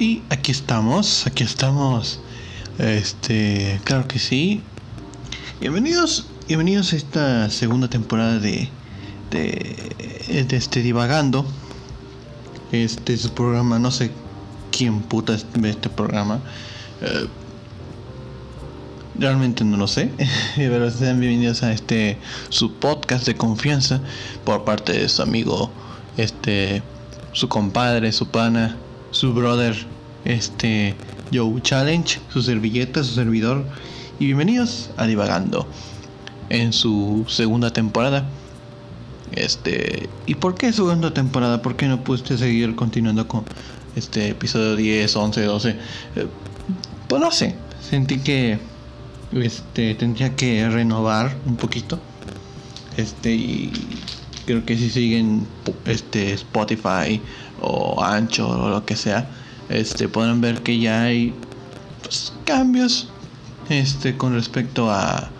Y aquí estamos, aquí estamos. Este, claro que sí. Bienvenidos, bienvenidos a esta segunda temporada de de, este divagando. Este es un programa, no sé quién puta ve este programa. Eh, realmente no lo sé, pero sean bienvenidos a este su podcast de confianza por parte de su amigo, este, su compadre, su pana, su brother, este, Joe Challenge, su servilleta, su servidor. Y bienvenidos a Divagando en su segunda temporada. Este, ¿y por qué segunda temporada? ¿Por qué no pudiste seguir continuando con este episodio 10, 11, 12? pues no sé, sentí que este tendría que renovar un poquito. Este y creo que si siguen este Spotify o Ancho o lo que sea, este podrán ver que ya hay pues, cambios este con respecto a,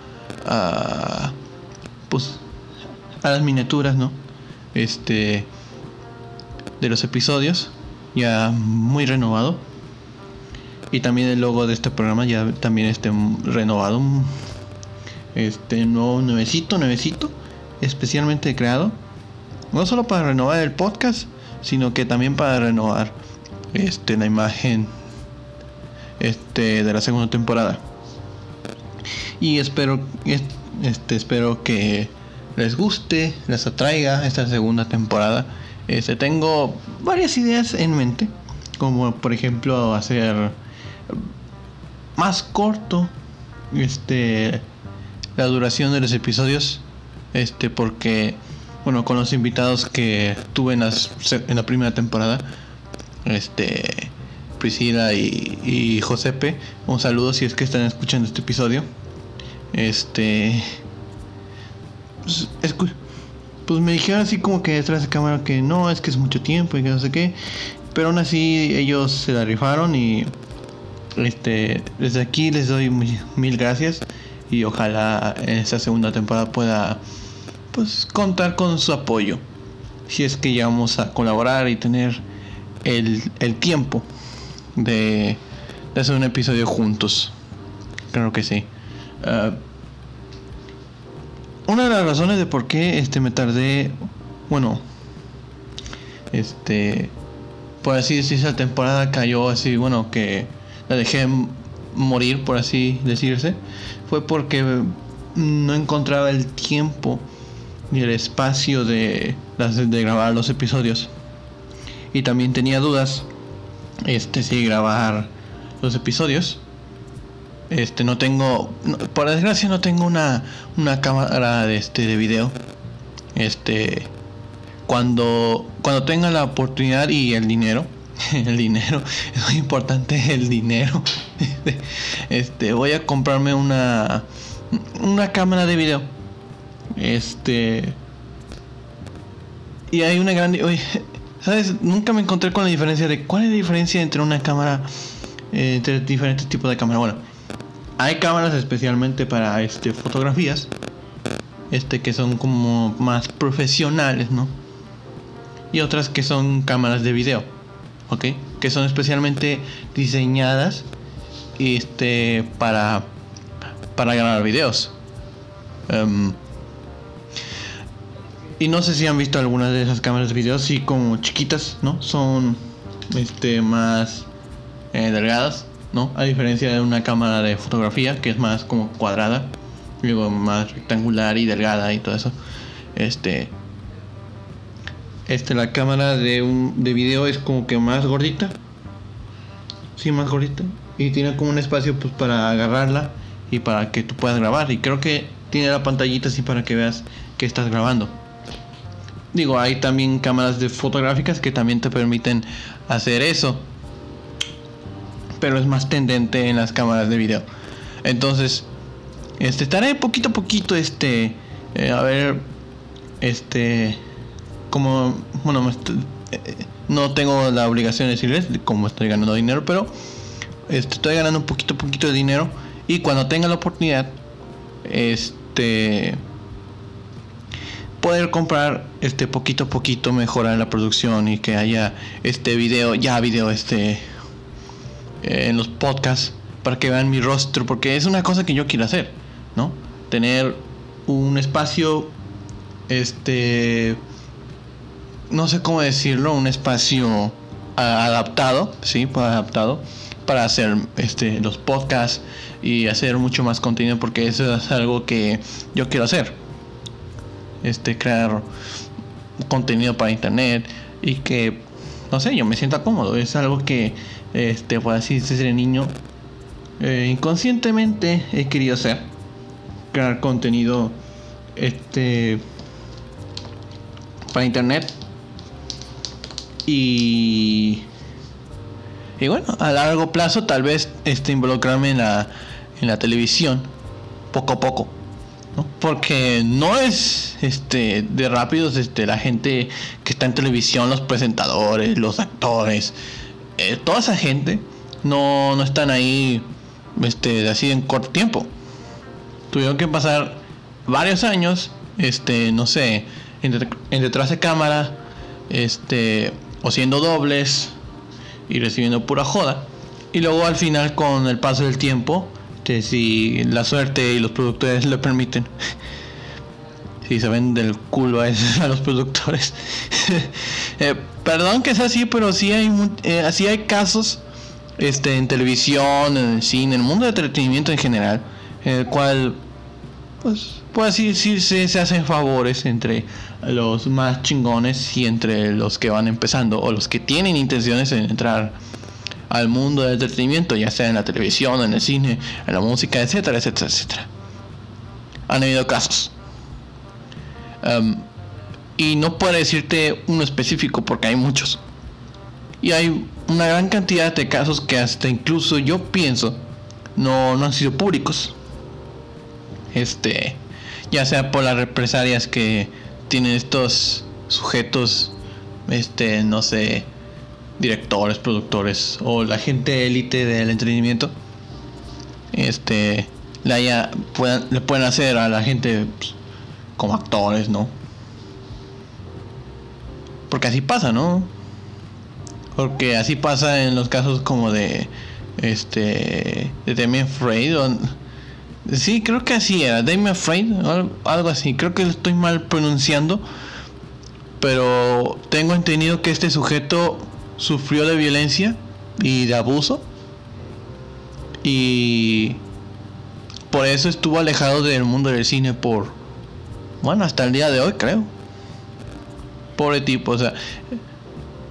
a pues a las miniaturas, ¿no? Este de los episodios ya muy renovado. Y también el logo de este programa ya también esté renovado. Este nuevo nuevecito nuevecito especialmente creado no solo para renovar el podcast sino que también para renovar este la imagen este de la segunda temporada y espero este espero que les guste, les atraiga esta segunda temporada. Este, tengo varias ideas en mente, como por ejemplo hacer más corto este la duración de los episodios este porque bueno con los invitados que tuve en, en la primera temporada este Priscila y, y Josepe un saludo si es que están escuchando este episodio este pues, pues me dijeron así como que detrás de cámara que no, es que es mucho tiempo y que no sé qué. Pero aún así ellos se la rifaron y este desde aquí les doy mil gracias y ojalá en esta segunda temporada pueda pues contar con su apoyo. Si es que ya vamos a colaborar y tener el, el tiempo de, de, hacer un episodio juntos. Creo que sí. Uh, una de las razones de por qué este me tardé, bueno, este, por así decirse, la temporada cayó así, bueno, que la dejé morir, por así decirse, fue porque no encontraba el tiempo ni el espacio de, de grabar los episodios. Y también tenía dudas, este, si grabar los episodios este no tengo, por desgracia no tengo una, una cámara de este de video. Este cuando cuando tenga la oportunidad y el dinero, el dinero es muy importante el dinero. Este voy a comprarme una una cámara de video. Este y hay una gran ¿sabes? Nunca me encontré con la diferencia de cuál es la diferencia entre una cámara eh, entre diferentes tipos de cámara. Bueno, hay cámaras especialmente para este fotografías. Este que son como más profesionales, ¿no? Y otras que son cámaras de video. ¿Ok? Que son especialmente diseñadas este para para grabar videos. Um, y no sé si han visto algunas de esas cámaras de video, sí como chiquitas, ¿no? Son este más eh, delgadas ¿no? A diferencia de una cámara de fotografía que es más como cuadrada, luego más rectangular y delgada y todo eso. Este este la cámara de un de video es como que más gordita. Sí, más gordita y tiene como un espacio pues para agarrarla y para que tú puedas grabar y creo que tiene la pantallita así para que veas que estás grabando. Digo, hay también cámaras de fotográficas que también te permiten hacer eso pero es más tendente en las cámaras de video. Entonces, este estaré poquito a poquito este eh, a ver este como bueno eh, no tengo la obligación de decirles cómo estoy ganando dinero, pero este, estoy ganando un poquito a poquito de dinero y cuando tenga la oportunidad este poder comprar este poquito a poquito mejorar la producción y que haya este video ya video este eh, en los podcasts para que vean mi rostro, porque es una cosa que yo quiero hacer, ¿no? Tener un espacio, este, no sé cómo decirlo, un espacio adaptado, sí, pues adaptado para hacer este los podcasts y hacer mucho más contenido porque eso es algo que yo quiero hacer. Este crear contenido para internet y que no sé, yo me sienta cómodo, es algo que este pues así desde niño eh, inconscientemente he querido hacer. Crear contenido este para internet. Y y bueno a largo plazo tal vez este involucrarme en la en la televisión poco a poco porque no es este de rápidos este la gente que está en televisión los presentadores los actores eh, toda esa gente no no están ahí este, así en corto tiempo. Tuvieron que pasar varios años, este, no sé, en, detrás de cámara, este, o siendo dobles y recibiendo pura joda. Y luego al final, con el paso del tiempo, si la suerte y los productores le permiten, si se ven del culo a, a los productores. Eh, perdón que sea así, pero sí hay, eh, así hay casos este, en televisión, en el cine, en el mundo de entretenimiento en general, en el cual, pues, puede así decirse, se hacen favores entre los más chingones y entre los que van empezando o los que tienen intenciones de entrar al mundo del entretenimiento, ya sea en la televisión, en el cine, en la música, etcétera, etcétera, etcétera. Han habido casos. Um, y no puedo decirte uno específico porque hay muchos. Y hay una gran cantidad de casos que hasta incluso yo pienso no, no han sido públicos. Este, ya sea por las represalias que tienen estos sujetos, este, no sé, directores, productores o la gente élite del entretenimiento, este, le, haya, le pueden hacer a la gente pues, como actores, ¿no? Porque así pasa, ¿no? Porque así pasa en los casos como de este de Damien Freud sí creo que así era Damien Freud algo así creo que lo estoy mal pronunciando pero tengo entendido que este sujeto sufrió de violencia y de abuso y por eso estuvo alejado del mundo del cine por bueno hasta el día de hoy creo pobre tipo o sea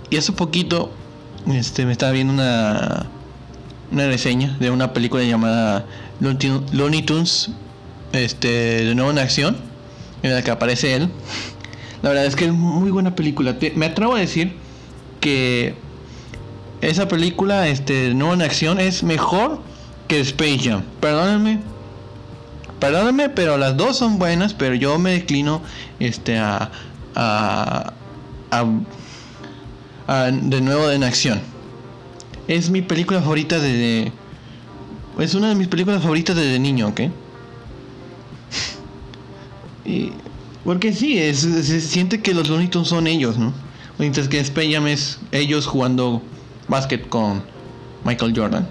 y hace poquito este, me estaba viendo una, una reseña de una película llamada Looney Tunes este, de nuevo en acción, en la que aparece él. La verdad es que es muy buena película. Me atrevo a decir que esa película, este, nuevo en acción, es mejor que Space Jam. Perdónenme. Perdónenme, pero las dos son buenas, pero yo me declino este, a, a, a de nuevo en acción. Es mi película favorita de... Es una de mis películas favoritas desde niño, ¿ok? y, porque sí, se siente que los Looney son ellos, ¿no? Mientras que Space es ellos jugando básquet con Michael Jordan.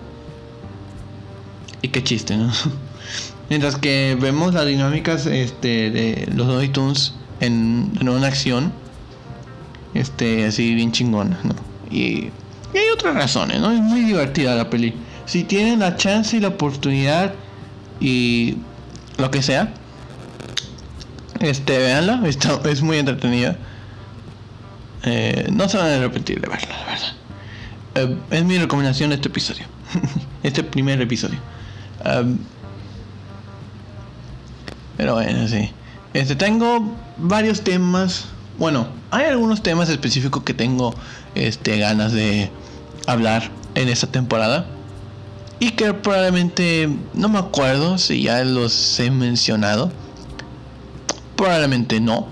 Y qué chiste, ¿no? Mientras que vemos las dinámicas este, de los Looney Tunes en, en una acción este, así bien chingona, ¿no? Y, hay otras razones, ¿no? Es muy divertida la peli. Si tienen la chance y la oportunidad y lo que sea, este, véanla, es muy entretenida. Eh, no se van a arrepentir de verla, la verdad. Eh, es mi recomendación este episodio. este primer episodio. Um, pero bueno, sí. Este, tengo varios temas bueno, hay algunos temas específicos que tengo este, ganas de hablar en esta temporada. Y que probablemente no me acuerdo si ya los he mencionado. Probablemente no.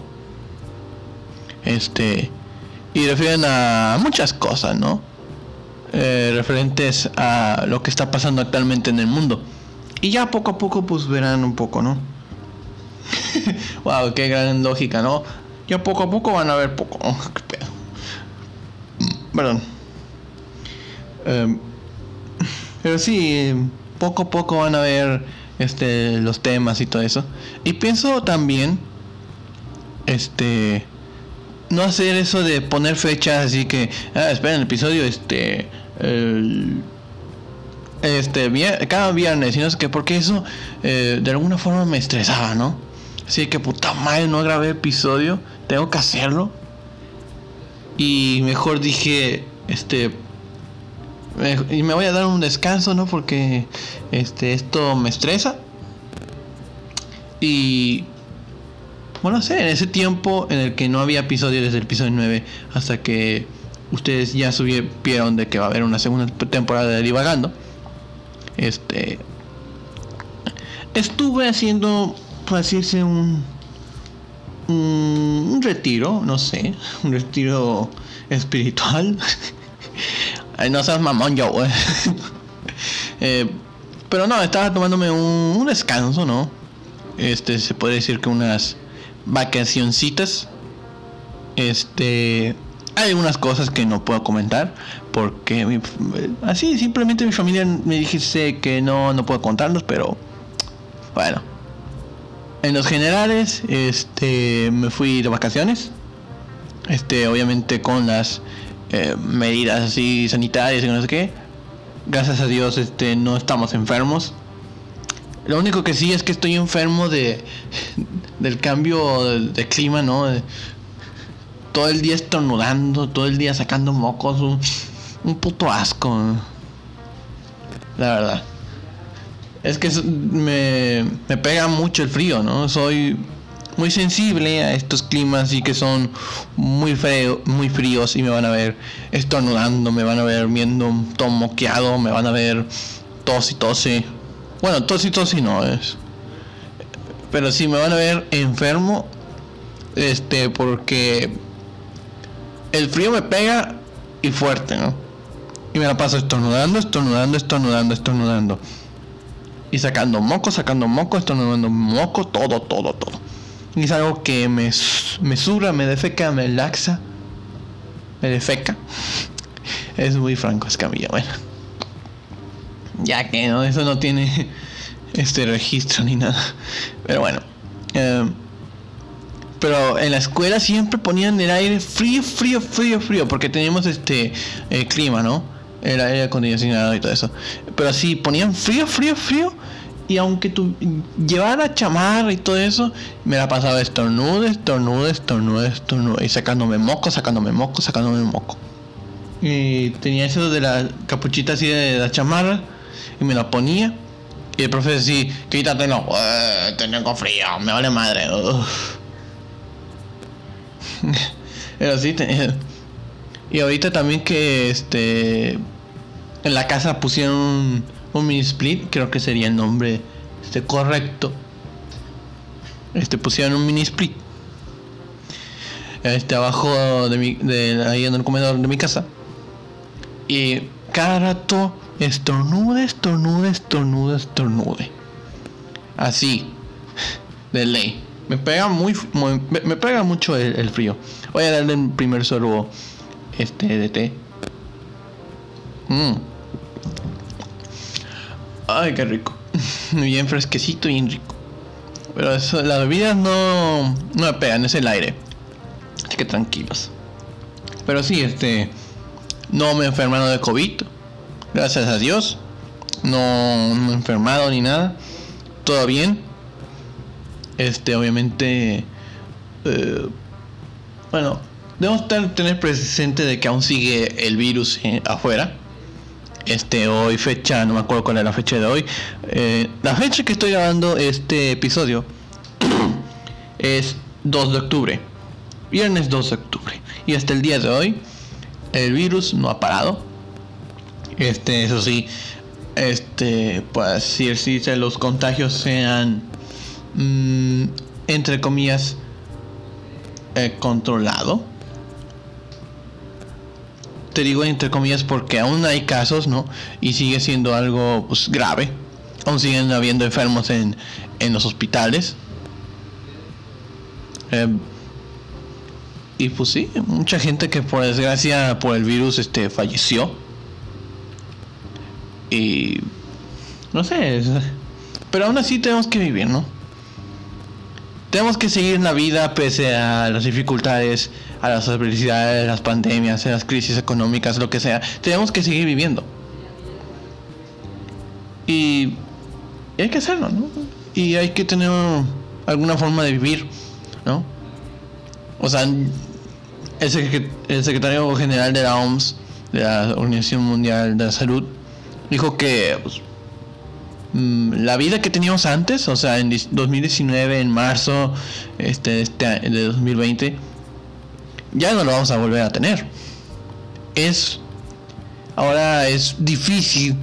Este. Y refieren a muchas cosas, ¿no? Eh, referentes a lo que está pasando actualmente en el mundo. Y ya poco a poco pues verán un poco, ¿no? wow, qué gran lógica, ¿no? Ya poco a poco van a ver poco. Oh, Perdón. Em, Pero sí, poco a poco van a ver este los temas y todo eso. Y pienso también este no hacer eso de poner fechas así que ah, esperen el episodio este este cada viernes y no sé qué porque eso eh, de alguna forma me estresaba no así que puta madre no grabé episodio tengo que hacerlo. Y mejor dije este y me voy a dar un descanso no porque este esto me estresa. Y bueno, sé, en ese tiempo en el que no había episodio desde el episodio 9 hasta que ustedes ya supieron de que va a haber una segunda temporada de Divagando, este estuve haciendo, por decirse, un, un, retiro, no sé, un retiro espiritual. no seas mamón yo, eh, pero no, estaba tomándome un, un descanso, ¿no? Este, se puede decir que unas vacacioncitas. Este, hay algunas cosas que no puedo comentar porque así simplemente mi familia me dijiste que no no puedo contarlos, pero bueno. En los generales, este, me fui de vacaciones. Este, obviamente con las eh, medidas así sanitarias y no sé qué. Gracias a Dios, este, no estamos enfermos. Lo único que sí es que estoy enfermo de del cambio de, clima, ¿no? todo el día estornudando, todo el día sacando mocos, un, puto asco. La verdad. Es que me, me pega mucho el frío, ¿no? Soy muy sensible a estos climas y que son muy frío, muy fríos y me van a ver estornudando, me van a ver viendo todo moqueado, me van a ver tos y tose. Bueno, tos y tos y no es. Pero sí me van a ver enfermo. Este, porque el frío me pega y fuerte, ¿no? Y me la paso estornudando, estornudando, estornudando, estornudando. Y sacando moco, sacando moco, estornudando moco, todo, todo, todo. Y es algo que me, me sura, me defeca, me laxa. Me defeca. Es muy franco, Escamilla, bueno. Ya que no, eso no tiene este registro ni nada. Pero bueno. Eh, pero en la escuela siempre ponían el aire frío, frío, frío, frío, porque teníamos este eh, clima, ¿no? El aire acondicionado y todo eso. Pero así ponían frío, frío, frío. Y aunque tú llevara chamarra y todo eso, me la pasaba estornude, estornude, estornude, estornude. Y sacándome moco, sacándome moco, sacándome moco. Y tenía eso de la capuchita así de la chamarra. Y me la ponía y el profe sí, quítatelo. tengo frío, me vale madre. Pero sí, y ahorita también que este en la casa pusieron un, mini split, creo que sería el nombre este correcto. Este pusieron un mini split. Este abajo de mi de ahí en el comedor de mi casa. Y cada rato estornude, estornude, estornude, estornude. Así, de ley. Me pega muy, me, pega mucho el, frío. Voy a darle un primer sorbo este de té. Mm. Ay, qué rico. Bien fresquecito y bien rico. Pero eso, las bebidas no, no me pegan, es el aire. Así que tranquilos. Pero sí, este. No me he enfermado de COVID. Gracias a Dios. No, he enfermado ni nada. Todo bien. Este, obviamente. Eh, bueno, debemos tener presente de que aún sigue el virus eh, afuera. Este, hoy fecha, no me acuerdo cuál es la fecha de hoy. Eh, la fecha que estoy grabando este episodio es 2 de octubre. Viernes 2 de octubre. Y hasta el día de hoy, el virus no ha parado este, eso sí, este, pues si, si los contagios sean, mm, entre comillas, eh, controlado. Te digo entre comillas porque aún hay casos, ¿no? Y sigue siendo algo pues, grave. Aún siguen habiendo enfermos en, en los hospitales. Em, y pues sí, mucha gente que por desgracia por el virus este falleció Y no sé, pero aún así tenemos que vivir, ¿no? Tenemos que seguir la vida pese a las dificultades, a las adversidades, las pandemias, las crisis económicas, lo que sea. Tenemos que seguir viviendo. Y, hay que hacerlo, ¿no? Y hay que tener alguna forma de vivir, ¿no? O sea, el, secretario general de la OMS, de la Organización Mundial de la Salud, dijo que pues, mm, la vida que teníamos antes, o sea, en 2019, en marzo este, este, de 2020, ya no lo vamos a volver a tener. Es ahora es difícil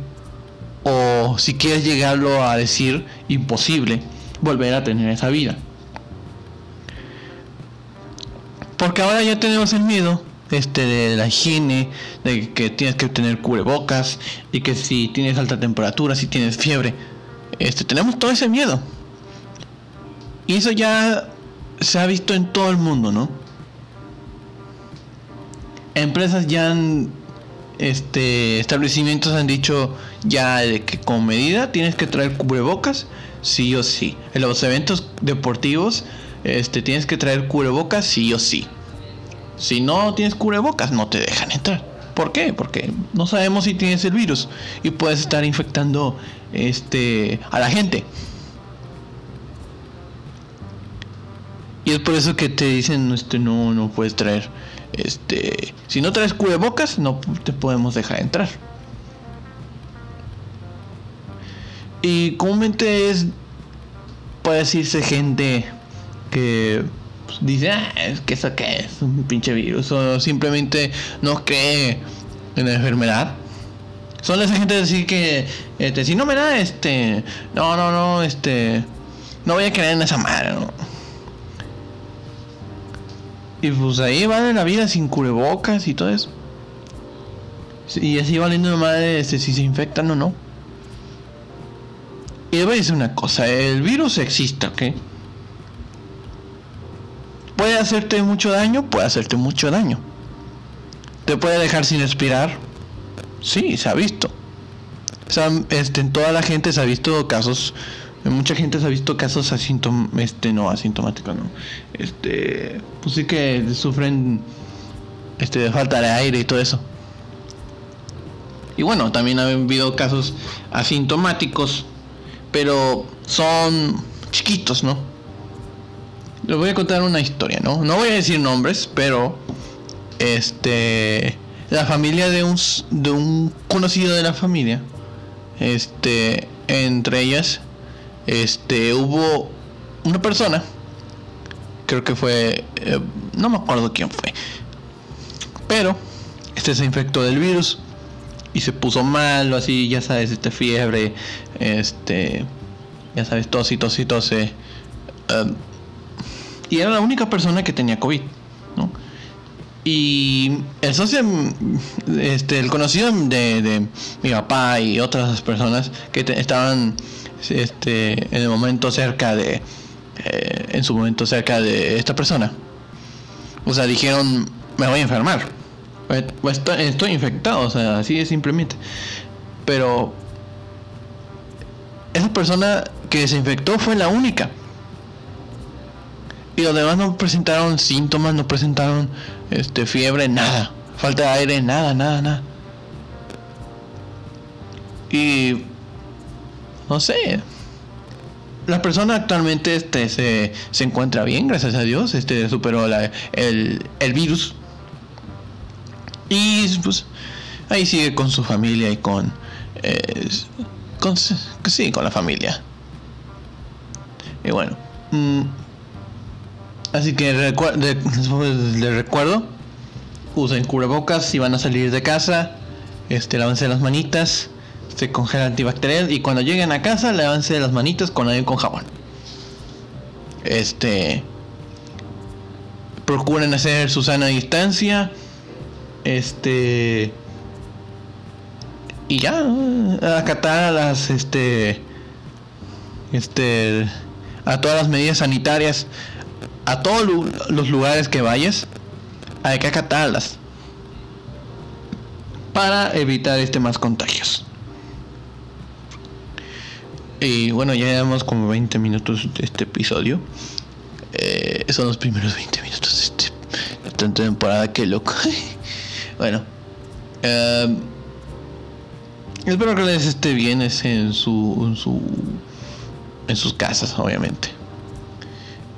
o si quieres llegarlo a decir imposible volver a tener esa vida. Porque ahora ya tenemos el miedo este de la higiene, de que tienes que tener cubrebocas y que si tienes alta temperatura, si tienes fiebre, este tenemos todo ese miedo. Y eso ya se ha visto en todo el mundo, ¿no? Empresas ya han este establecimientos han dicho ya de que con medida tienes que traer cubrebocas sí o sí. En los eventos deportivos este tienes que traer cubrebocas sí o sí. Si no tienes cubrebocas no te dejan entrar. ¿Por qué? Porque no sabemos si tienes el virus y puedes estar infectando este a la gente. Y es por eso que te dicen este no no puedes traer este, si no traes cubrebocas, no te podemos dejar entrar. Y comúnmente es, puede decirse gente que dice, ah, es que eso que es un pinche virus, o simplemente no cree en la enfermedad. Son esa gente decir que, este, si no me da, este, no, no, no, este, no voy a creer en esa madre, ¿no? Y pues ahí van la vida sin cubrebocas y todo eso. Y así valiendo madre este, si se infectan o no. Y voy a decir una cosa, el virus existe, ¿ok? Puede hacerte mucho daño, puede hacerte mucho daño. Te puede dejar sin respirar. Sí, se ha visto. O sea, este, en toda la gente se ha visto casos mucha gente se ha visto casos asintom este no asintomáticos, no. Este, pues sí que sufren este falta de aire y todo eso. Y bueno, también ha habido casos asintomáticos, pero son chiquitos, ¿no? Les voy a contar una historia, ¿no? No voy a decir nombres, pero este la familia de un de un conocido de la familia, este entre ellas este, hubo una persona, creo que fue, eh, no me acuerdo quién fue, pero este se infectó del virus y se puso mal, o así, ya sabes, este fiebre, este, ya sabes, tos y tos y tose. Em, y era la única persona que tenía COVID, ¿no? Y el socio, este, el conocido de, mi papá y otras personas que estaban este, en el momento cerca de, eh, en su momento cerca de esta persona. O sea, dijeron, me voy a enfermar. Estoy, infectado, o sea, así es simplemente. Pero esa persona que se infectó fue la única. Y los demás no presentaron síntomas, no presentaron este fiebre, nada. Falta de aire, nada, nada, nada. Y no sé. La persona actualmente este, se, se encuentra bien, gracias a Dios. Este superó la, el, el virus. Y pues ahí sigue con su familia y con, eh, con sí, con la familia. Y bueno. Mm, así que le recuerdo. Usen cubrebocas si van a salir de casa. Este, lávense las manitas se congela antibacterial y cuando lleguen a casa lávense las manitas con agua con jabón. Este procuren hacer su sana distancia. Este y ya acatar a las este este a todas las medidas sanitarias a todos los lugares que vayas hay que acatarlas para evitar este más contagios. Y bueno, ya llevamos como 20 minutos de este episodio. Eh, son los primeros 20 minutos de este, esta temporada, qué loco. bueno, eh, espero que les esté bien en su, en su en sus casas, obviamente.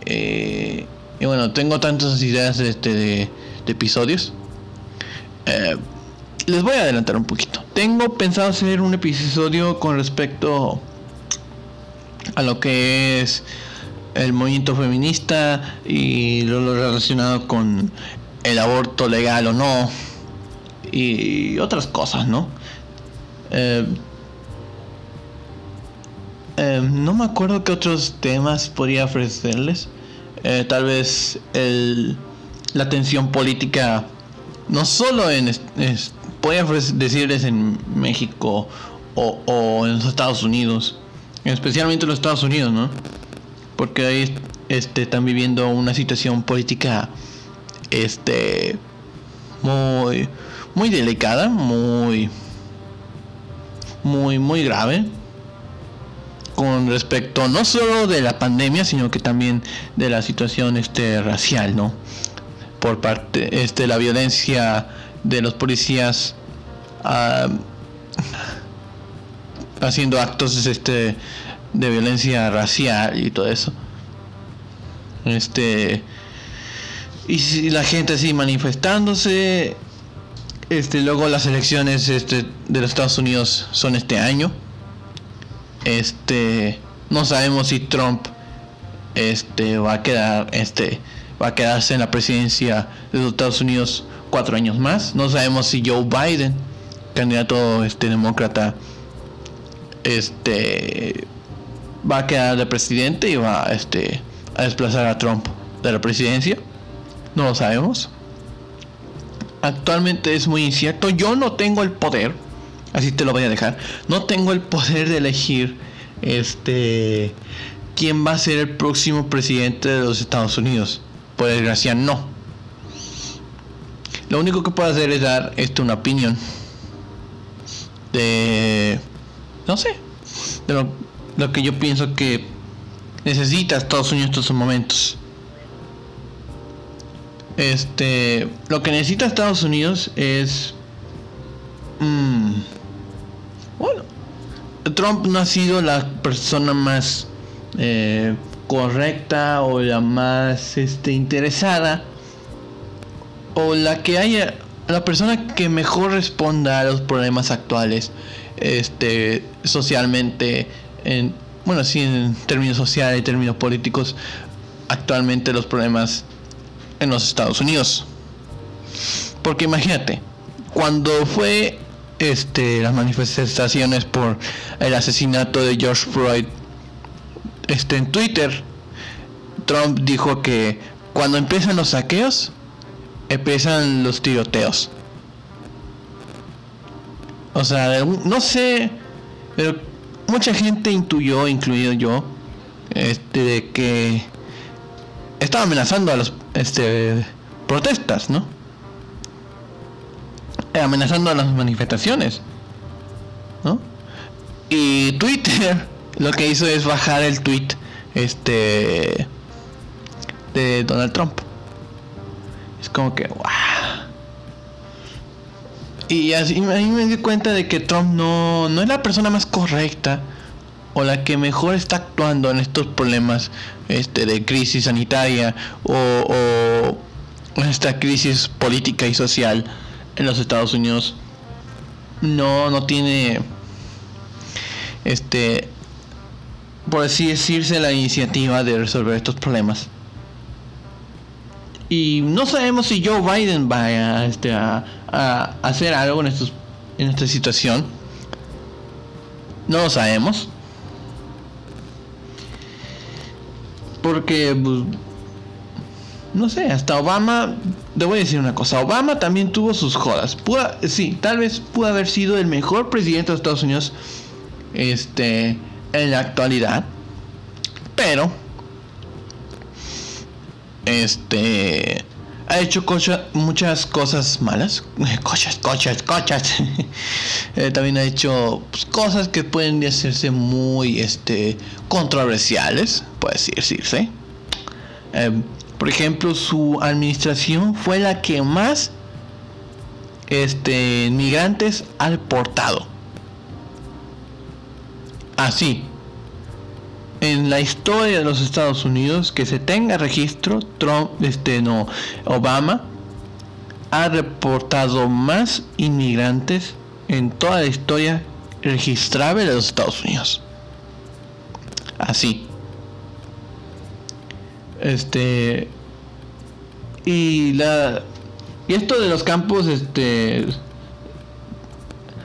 Eh, y bueno, tengo tantas ideas de, este, de, episodios. Eh, les voy a adelantar un poquito. Tengo pensado hacer un episodio con respecto a lo que es el movimiento feminista y lo, relacionado con el aborto legal o no y otras cosas, ¿no? Eh, no me acuerdo qué otros temas podría ofrecerles. Eh, tal vez el, la tensión política, no solo en, decirles en México o, o, en los Estados Unidos, especialmente en los Estados Unidos, ¿no? Porque ahí este, están viviendo una situación política este muy muy delicada, muy muy muy grave con respecto no solo de la pandemia, sino que también de la situación este racial, ¿no? Por parte este la violencia de los policías uh, haciendo actos este de violencia racial y todo eso. Este y la gente así manifestándose este luego las elecciones este de los Estados Unidos son este año este, no sabemos si Trump este va a quedar este va a quedarse en la presidencia de los Estados Unidos cuatro años más. No sabemos si Joe Biden, candidato este demócrata, este va a quedar de presidente y va este a desplazar a Trump de la presidencia. No lo sabemos. Actualmente es muy incierto. Yo no tengo el poder así te lo voy a dejar. No tengo el poder de elegir este quién va a ser el próximo presidente de los Estados Unidos. Por desgracia, no. Lo único que puedo hacer es dar esto una opinión de no sé, de lo, que yo pienso que necesita Estados Unidos en estos momentos. Este, lo que necesita Estados Unidos es mmm, Trump no ha sido la persona más eh, correcta o la más este, interesada o la que haya la persona que mejor responda a los problemas actuales este socialmente en bueno sí en términos sociales y términos políticos actualmente los problemas en los Estados Unidos. Porque imagínate cuando fue este, las manifestaciones por el asesinato de George Floyd este, en Twitter, Trump dijo que cuando empiezan los saqueos, empiezan los tiroteos. O sea, no sé, pero mucha gente intuyó, incluido yo, este, de que estaba amenazando a los este, protestas, ¿no? Amenazando a las manifestaciones. ¿no? Y Twitter lo que hizo es bajar el tweet este de Donald Trump. Es como que wow. Y así me di cuenta de que Trump no, no es la persona más correcta o la que mejor está actuando en estos problemas este, de crisis sanitaria o, o esta crisis política y social en los Estados Unidos no, no tiene, este, por así decirse, la iniciativa de resolver estos problemas. Y no sabemos si Joe Biden va a, este, a, hacer algo en, estos, en esta situación. No lo sabemos. Porque pues, no sé, hasta Obama, te voy a decir una cosa, Obama también tuvo sus jodas. sí, tal vez pudo haber sido el mejor presidente de Estados Unidos este, en la actualidad. Pero, este, ha hecho muchas cosas malas. Cochas, cochas, cochas. Eh, también ha hecho pues, cosas que pueden hacerse muy este, controversiales, puede decirse. Eh, por ejemplo, su administración fue la que más este, migrantes ha deportado. Así, en la historia de los Estados Unidos que se tenga registro, Trump, este no, Obama ha reportado más inmigrantes en toda la historia registrable de los Estados Unidos. Así. Este y la y esto de los campos este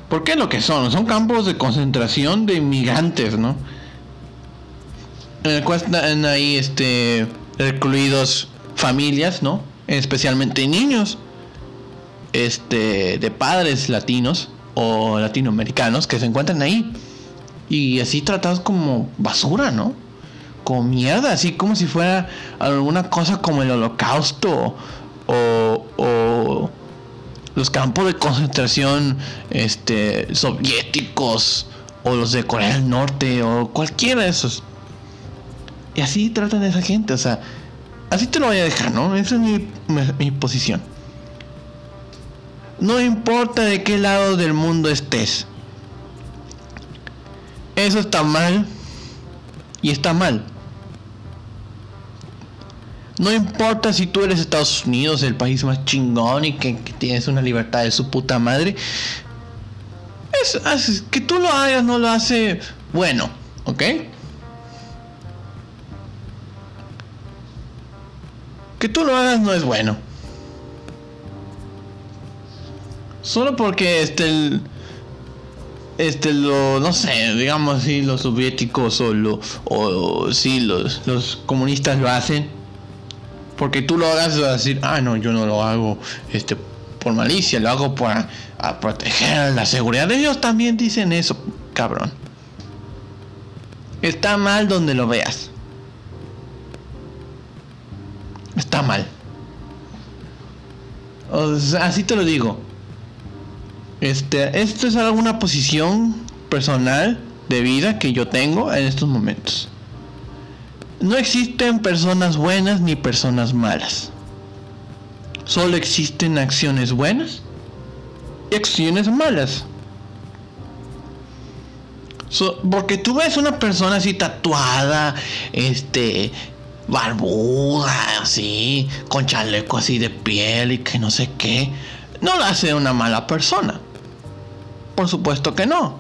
¿Por qué lo que son? Son campos de concentración de inmigrantes, ¿no? en el cual están ahí este, recluidos familias, ¿no? Especialmente niños este, de padres latinos o latinoamericanos que se encuentran ahí. Y así tratados como basura, ¿no? Como mierda, así como si fuera alguna cosa como el holocausto o, o los campos de concentración este, soviéticos o los de Corea del Norte o cualquiera de esos. Y así tratan a esa gente, o sea, así te lo voy a dejar, ¿no? Esa es mi, mi posición. No importa de qué lado del mundo estés. Eso está mal. Y está mal. No importa si tú eres Estados Unidos, el país más chingón y que, tienes una libertad de su puta madre. Es, que tú lo hagas no lo hace bueno, ¿ok? que tú lo hagas no es bueno. Solo porque este este lo no sé, digamos si los soviéticos o lo o, si los, los comunistas lo hacen porque tú lo hagas vas a decir, "Ah, no, yo no lo hago este por malicia, lo hago para proteger la seguridad de ellos." También dicen eso, cabrón. Está mal donde lo veas. está mal. así te lo digo. Este, esto es alguna posición personal de vida que yo tengo en estos momentos. No existen personas buenas ni personas malas. Solo existen acciones buenas y acciones malas. porque tú ves una persona así tatuada, este, barbuda, así, con chaleco así de piel y que no sé qué, no la hace una mala persona. Por supuesto que no.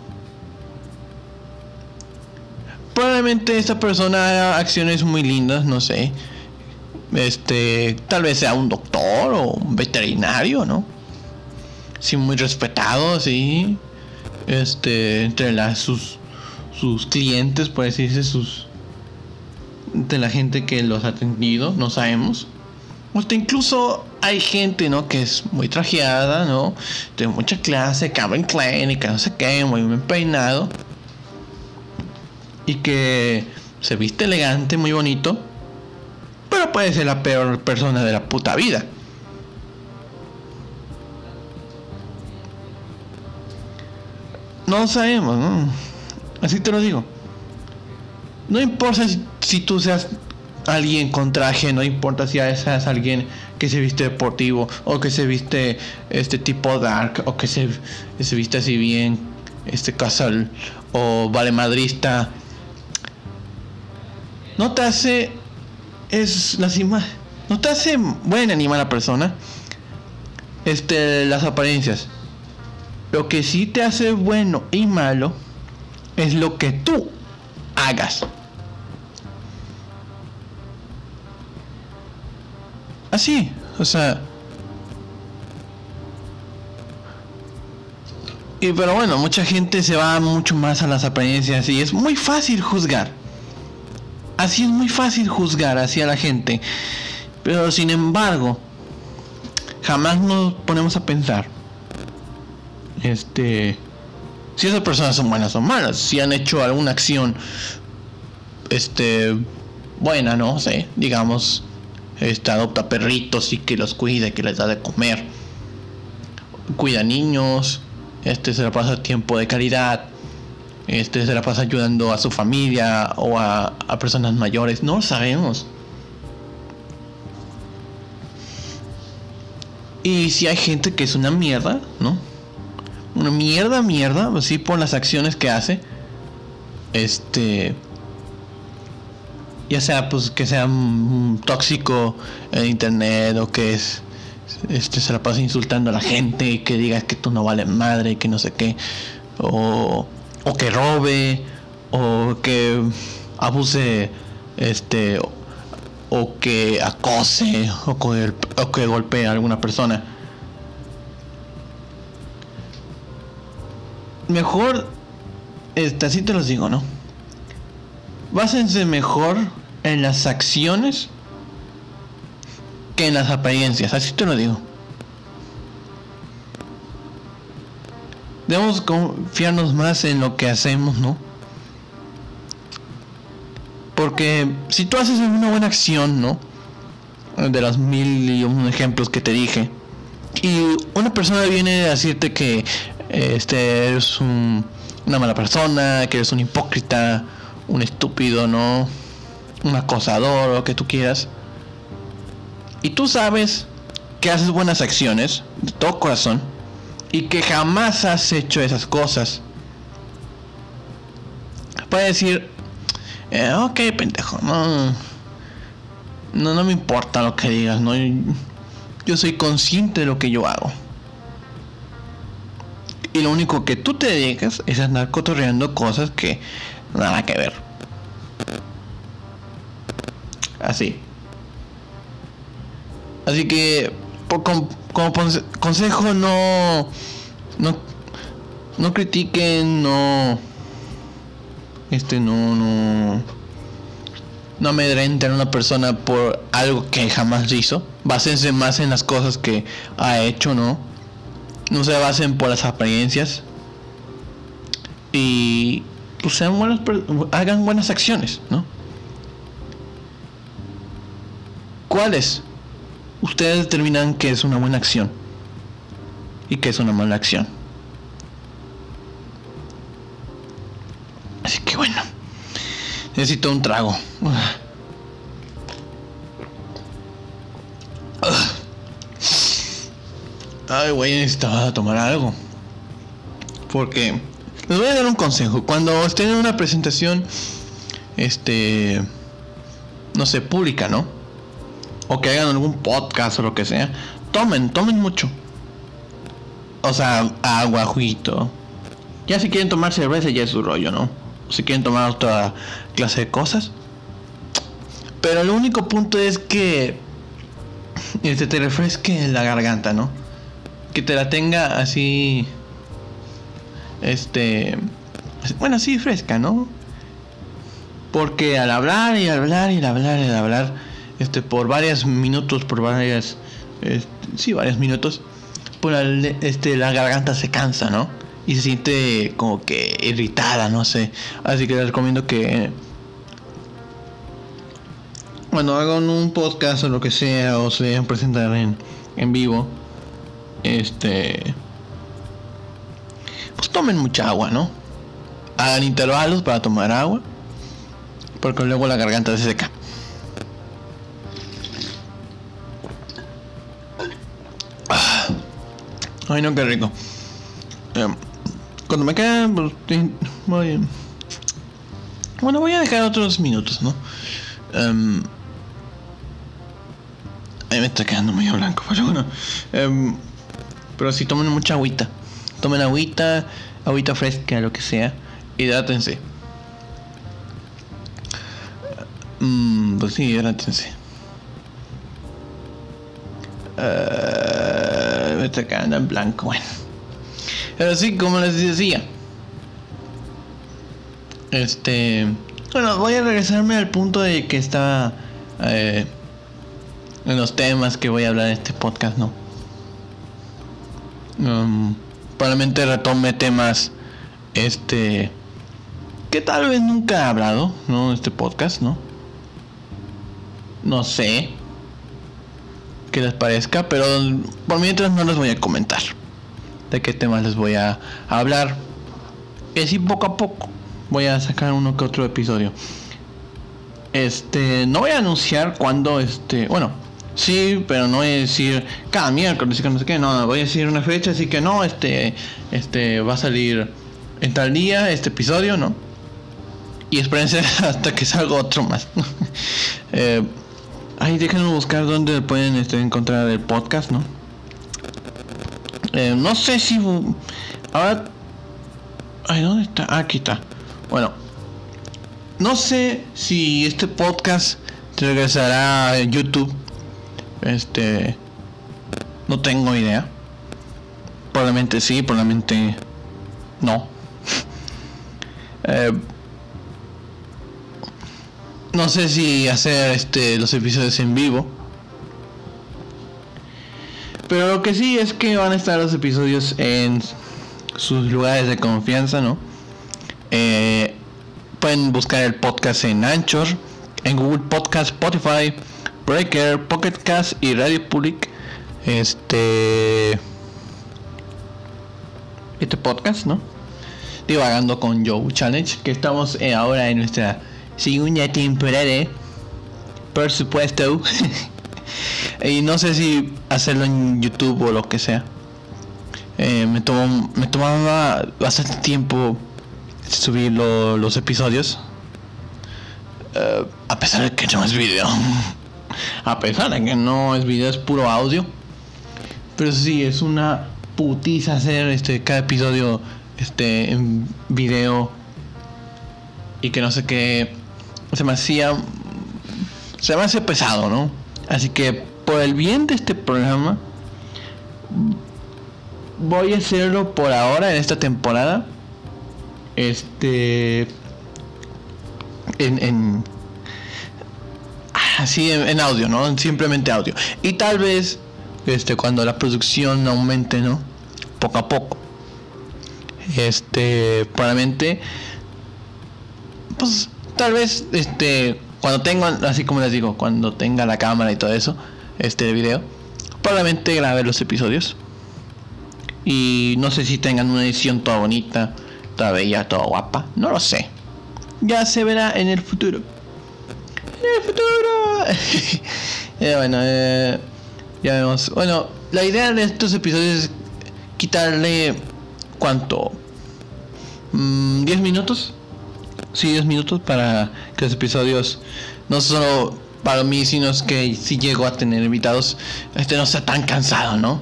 Probablemente esta persona haga acciones muy lindas, no sé. Este, tal vez sea un doctor o un veterinario, ¿no? Sí, muy respetado, sí. Este, entre las, sus, sus clientes, por decirse, sus, de la gente que los ha atendido, no sabemos. Hasta incluso hay gente, ¿no? Que es muy trajeada, ¿no? De mucha clase, Calvin Klein y que no sé qué, muy bien peinado. Y que se viste elegante, muy bonito. Pero puede ser la peor persona de la puta vida. No sabemos, ¿no? Así te lo digo. No importa si, tú seas alguien con traje, no importa si seas alguien que se viste deportivo o que se viste este tipo dark o que se, se viste así bien, este casal o vale madrista. No te hace es la no te hace buena ni mala persona. Este las apariencias. Lo que sí te hace bueno y malo es lo que tú hagas. Así, o sea... Y pero bueno, mucha gente se va mucho más a las apariencias y es muy fácil juzgar. Así es muy fácil juzgar hacia la gente. Pero sin embargo, jamás nos ponemos a pensar. Este. Si esas personas son buenas o malas. Si han hecho alguna acción. Este. Buena, ¿no? sé, digamos este, adopta perritos y que los cuida que les da de comer. Cuida niños, este se la pasa tiempo de calidad, este se la pasa ayudando a su familia o a, a personas mayores, no lo sabemos. Y si hay gente que es una mierda, ¿no? Una mierda, mierda, así por las acciones que hace. Este. Ya sea pues que sea tóxico en internet o que es. Este se la pasa insultando a la gente y que diga que tú no vales madre y que no sé qué. O, o que robe. O que abuse. Este o que acose o que, o que golpee a alguna persona. Mejor, este, así te los digo, ¿no? Básense mejor en las acciones que en las apariencias, así te lo digo. Debemos confiarnos más en lo que hacemos, ¿no? Porque si tú haces una buena acción, ¿no? De los mil y un ejemplos que te dije. Y una persona viene a decirte que este eres una mala persona, que eres un hipócrita, un estúpido, ¿no? Un acosador lo que tú quieras. Y tú sabes que haces buenas acciones de todo corazón y que jamás has hecho esas cosas. Puede decir, eh, ok, pendejo, no, no, no me importa lo que digas, no, yo soy consciente de lo que yo hago. Y lo único que tú te dedicas es andar cotorreando cosas que nada que ver. Así. Así que, como, consejo, no, no, no critiquen, no este no, no. No amedrenten a una persona por algo que jamás hizo. Básense más en las cosas que ha hecho, ¿no? No se basen por las apariencias. Y pues sean buenas, hagan buenas acciones, ¿no? ¿Cuáles? Ustedes determinan que es una buena acción y que es una mala acción. Así que bueno, necesito un trago. Ay, güey, necesitaba tomar algo. Porque les voy a dar un consejo. Cuando estén en una presentación, este, no sé, pública, ¿no? O que hagan algún podcast o lo que sea, tomen, tomen mucho. O sea, agua, juguito. Ya si quieren tomar cerveza ya es su rollo, ¿no? si quieren tomar otra clase de cosas. Pero el único punto es que este, te refresque la garganta, ¿no? Que te la tenga así. Este. Bueno, así fresca, ¿no? Porque al hablar y hablar y hablar y hablar, este, por varios minutos, por varias. Este, sí, varios minutos, por este, la garganta se cansa, ¿no? y se siente como que irritada, no sé. Así que les recomiendo que cuando hagan un podcast o lo que sea o se vayan presentar en, en vivo, este, pues tomen mucha agua, ¿no? Hagan intervalos para tomar agua, porque luego la garganta se seca. Ay, no, qué rico. Em, cuando me quedan, pues, voy, bueno, voy a dejar otros minutos, ¿no? Um, ahí me está quedando medio blanco, pero bueno. Um, pero si tomen mucha agüita. Tomen agüita, agüita fresca, lo que sea. Hidrátense. Um, pues sí, hidrátense. Uh, está quedando en blanco, bueno. Pero sí, como les decía. Este. Bueno, voy a regresarme al punto de que estaba. Eh, en los temas que voy a hablar en este podcast, ¿no? Um, probablemente retome temas. Este. Que tal vez nunca he hablado, ¿no? Este podcast, ¿no? No sé. Qué les parezca, pero por mientras no les voy a comentar de qué temas les voy a hablar. Y poco a poco voy a sacar uno que otro episodio. Este, no voy a anunciar cuándo, este, bueno, sí, pero no voy a decir cada miércoles, no sé qué, no, voy a decir una fecha, así que no, este, este, va a salir en tal día este episodio, ¿no? Y espérense hasta que salga otro más. eh, ahí déjenme buscar dónde pueden este, encontrar el podcast, ¿no? Eh, no sé si... Ahora... Ay, ¿dónde está? Ah, aquí está. Bueno, no sé si este podcast regresará a YouTube. Este. No tengo idea. Probablemente sí, probablemente no. Eh, no sé si hacer este los episodios en vivo. Pero lo que sí es que van a estar los episodios en sus lugares de confianza, ¿no? Eh, pueden buscar el podcast en Anchor, en Google Podcast, Spotify, Breaker, Pocket Cast y Radio Public. Este. Este podcast, ¿no? Divagando con Joe Challenge, que estamos eh, ahora en nuestra segunda temporada. Por supuesto. y no sé si hacerlo en YouTube o lo que sea. Eh, me, tomó, me tomaba bastante tiempo subir los episodios. Eh, a pesar de que no es video. a pesar de que no es video, es puro audio. Pero sí, es una putiza hacer este cada episodio este en video. Y que no sé qué. Se me hacía. Se me hace pesado, ¿no? Así que por el bien de este programa. Voy a hacerlo por ahora en esta temporada este en, en así en, audio no simplemente audio y tal vez este cuando la producción aumente no poco a poco este probablemente pues tal vez este cuando tengo así como les digo cuando tenga la cámara y todo eso este video probablemente grabe los episodios y no sé si tengan una edición toda bonita toda bella, toda guapa. No lo sé. Ya se verá en el futuro. En el futuro. eh, bueno, eh, ya vemos. Bueno, la idea de estos episodios es quitarle... ¿Cuánto? ¿10 mm, minutos? Sí, 10 minutos para que los episodios no solo para mí, sino que si llego a tener invitados, este no sea tan cansado, ¿no?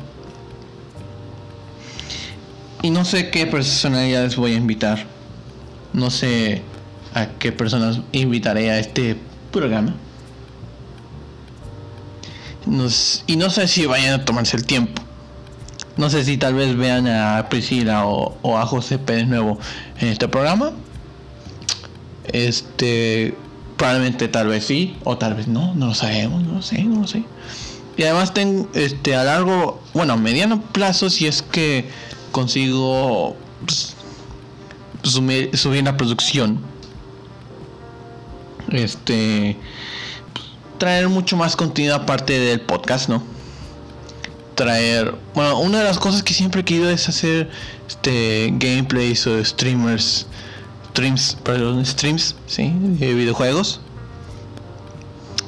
Y no sé qué personalidades voy a invitar. No sé a qué personas invitaré a este programa. y no sé si vayan a tomarse el tiempo. No sé si tal vez vean a Priscila o, a José Pérez Nuevo en este programa. Este, probablemente tal vez sí, o tal vez no, no lo sabemos, no lo sé, no lo sé. Y además tengo, este, a largo, bueno, a mediano plazo, si es que consigo pues, subir, la producción. Este traer mucho más contenido aparte del podcast, ¿no? Traer, bueno, una de las cosas que siempre he querido es hacer este gameplays o streamers, streams, perdón, streams, sí, de videojuegos.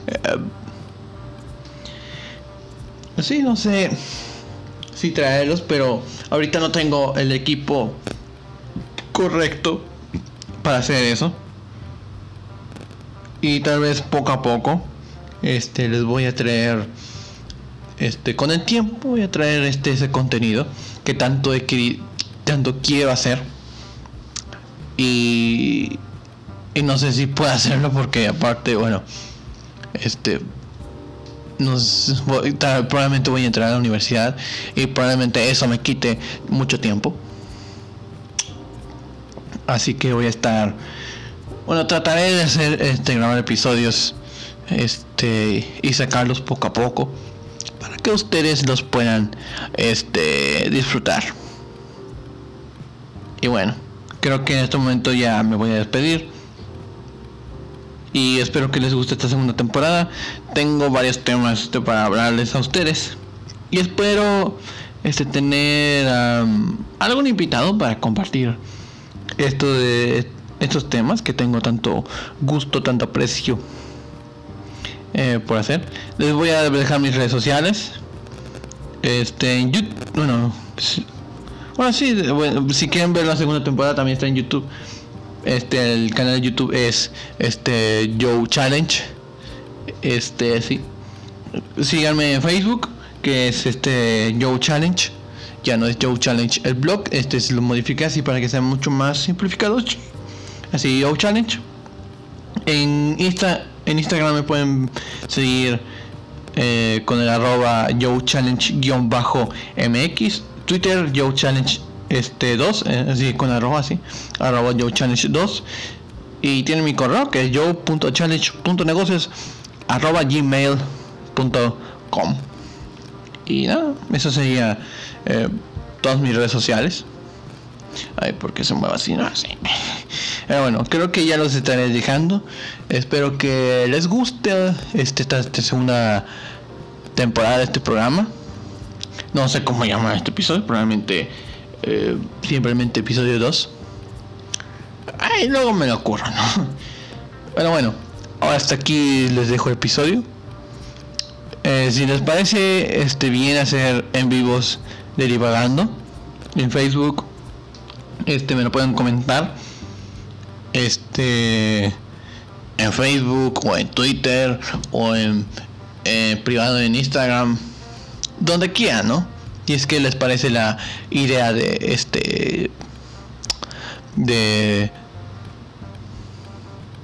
Eh, sí, no sé si traerlos, pero ahorita no tengo el equipo correcto para hacer eso. Y tal vez poco a poco este les voy a traer este con el tiempo voy a traer este ese contenido que tanto he tanto quiero hacer. Y no sé si puedo hacerlo porque aparte, bueno, este probablemente voy a entrar a la universidad y probablemente eso me quite mucho tiempo. Así que voy a estar, bueno, trataré de hacer, este, grabar episodios, este, y sacarlos poco a poco para que ustedes los puedan, este, disfrutar. Y bueno, creo que en este momento ya me voy a despedir. y espero que les guste esta segunda temporada. Tengo varios temas este, para hablarles a ustedes y espero este tener algún invitado para compartir esto de estos temas que tengo tanto gusto, tanto aprecio eh, por hacer. Les voy a dejar mis redes sociales. Este en YouTube, bueno, bueno sí, si quieren ver la segunda temporada también está en YouTube. Este el canal de YouTube es este Joe Challenge. Este sí. Síganme en Facebook que es este Joe Challenge. Ya no es Joe Challenge el blog, este se lo modifique así para que sea mucho más simplificado. Así Joe Challenge. En Insta en Instagram me pueden seguir eh, con el arroba YoChallenge-MX. Twitter YoChallenge este 2, eh, así con arroba así, arroba YoChallenge 2. Y tiene mi correo que es yo.challenge.negocios arroba gmail.com. Y nada, eso sería eh, todas mis redes sociales. Ay, porque se mueve así, no sé. Pero bueno, creo que ya los estaré dejando. Espero que les guste este, esta, segunda temporada de este programa. No sé cómo llamar este episodio, probablemente eh, simplemente episodio 2. Ay, luego me lo ocurro, ¿no? Pero bueno, ahora hasta aquí les dejo el episodio. Eh, si les parece este bien hacer en vivos de divagando en Facebook este me lo pueden comentar este en Facebook o en Twitter o en, privado en Instagram donde quieran no y es que les parece la idea de este de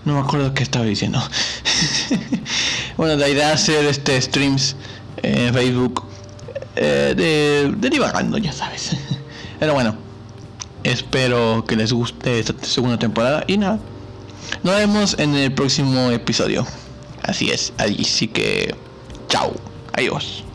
no me acuerdo qué estaba diciendo bueno la idea de hacer este streams en Facebook eh, de, de divagando ya sabes pero bueno Espero que les guste esta segunda temporada y nada. Nos vemos en el próximo episodio. Así es, así que chao, adiós.